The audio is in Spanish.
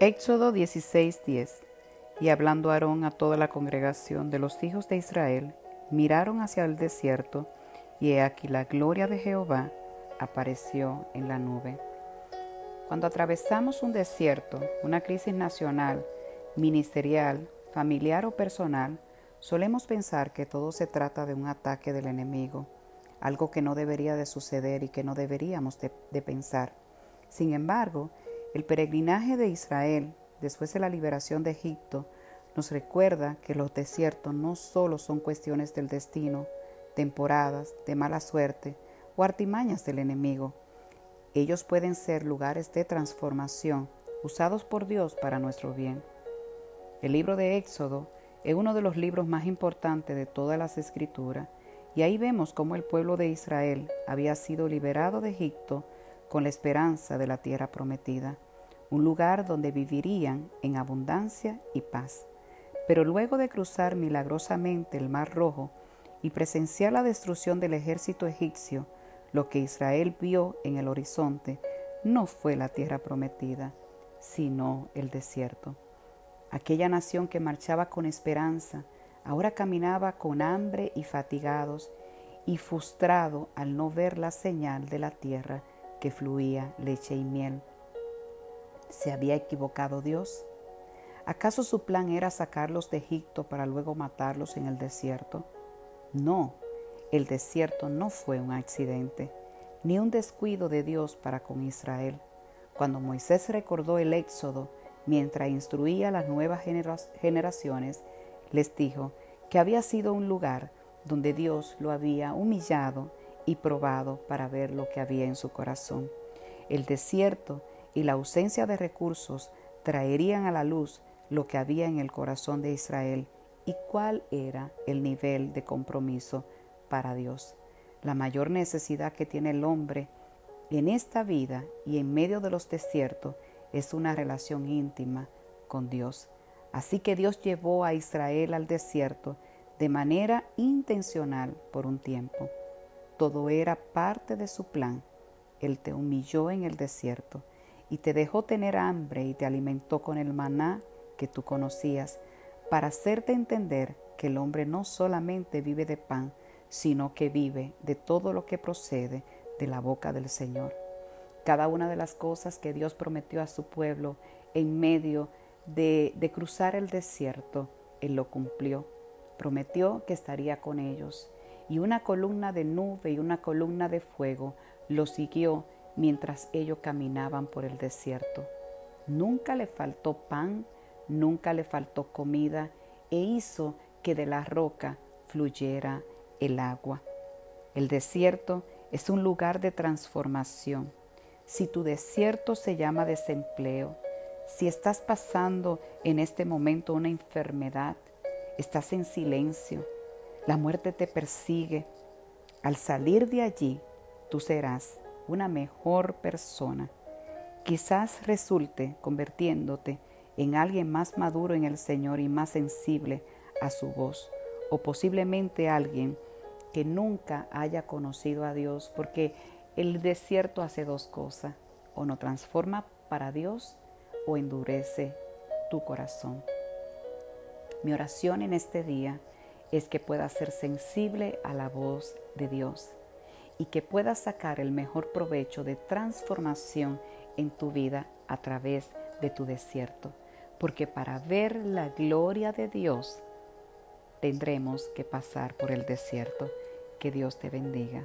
Éxodo 16:10 Y hablando Aarón a toda la congregación de los hijos de Israel, miraron hacia el desierto, y he aquí la gloria de Jehová apareció en la nube. Cuando atravesamos un desierto, una crisis nacional, ministerial, familiar o personal, solemos pensar que todo se trata de un ataque del enemigo, algo que no debería de suceder y que no deberíamos de, de pensar. Sin embargo, el peregrinaje de Israel después de la liberación de Egipto nos recuerda que los desiertos no solo son cuestiones del destino, temporadas, de mala suerte o artimañas del enemigo. Ellos pueden ser lugares de transformación usados por Dios para nuestro bien. El libro de Éxodo es uno de los libros más importantes de todas las escrituras y ahí vemos cómo el pueblo de Israel había sido liberado de Egipto con la esperanza de la tierra prometida, un lugar donde vivirían en abundancia y paz. Pero luego de cruzar milagrosamente el Mar Rojo y presenciar la destrucción del ejército egipcio, lo que Israel vio en el horizonte no fue la tierra prometida, sino el desierto. Aquella nación que marchaba con esperanza, ahora caminaba con hambre y fatigados y frustrado al no ver la señal de la tierra que fluía leche y miel. ¿Se había equivocado Dios? ¿Acaso su plan era sacarlos de Egipto para luego matarlos en el desierto? No, el desierto no fue un accidente, ni un descuido de Dios para con Israel. Cuando Moisés recordó el éxodo mientras instruía a las nuevas generaciones, les dijo que había sido un lugar donde Dios lo había humillado y probado para ver lo que había en su corazón. El desierto y la ausencia de recursos traerían a la luz lo que había en el corazón de Israel y cuál era el nivel de compromiso para Dios. La mayor necesidad que tiene el hombre en esta vida y en medio de los desiertos es una relación íntima con Dios. Así que Dios llevó a Israel al desierto de manera intencional por un tiempo. Todo era parte de su plan. Él te humilló en el desierto y te dejó tener hambre y te alimentó con el maná que tú conocías, para hacerte entender que el hombre no solamente vive de pan, sino que vive de todo lo que procede de la boca del Señor. Cada una de las cosas que Dios prometió a su pueblo en medio de, cruzar el desierto, Él lo cumplió. Prometió que estaría con ellos y una columna de nube y una columna de fuego lo siguió mientras ellos caminaban por el desierto. Nunca le faltó pan, nunca le faltó comida e hizo que de la roca fluyera el agua. El desierto es un lugar de transformación. Si tu desierto se llama desempleo, si estás pasando en este momento una enfermedad, estás en silencio, la muerte te persigue. Al salir de allí, tú serás una mejor persona. Quizás resulte convirtiéndote en alguien más maduro en el Señor y más sensible a su voz, o posiblemente alguien que nunca haya conocido a Dios, porque el desierto hace dos cosas, o no transforma para Dios o endurece tu corazón. Mi oración en este día es que puedas ser sensible a la voz de Dios y que puedas sacar el mejor provecho de transformación en tu vida a través de tu desierto. Porque para ver la gloria de Dios tendremos que pasar por el desierto. Que Dios te bendiga.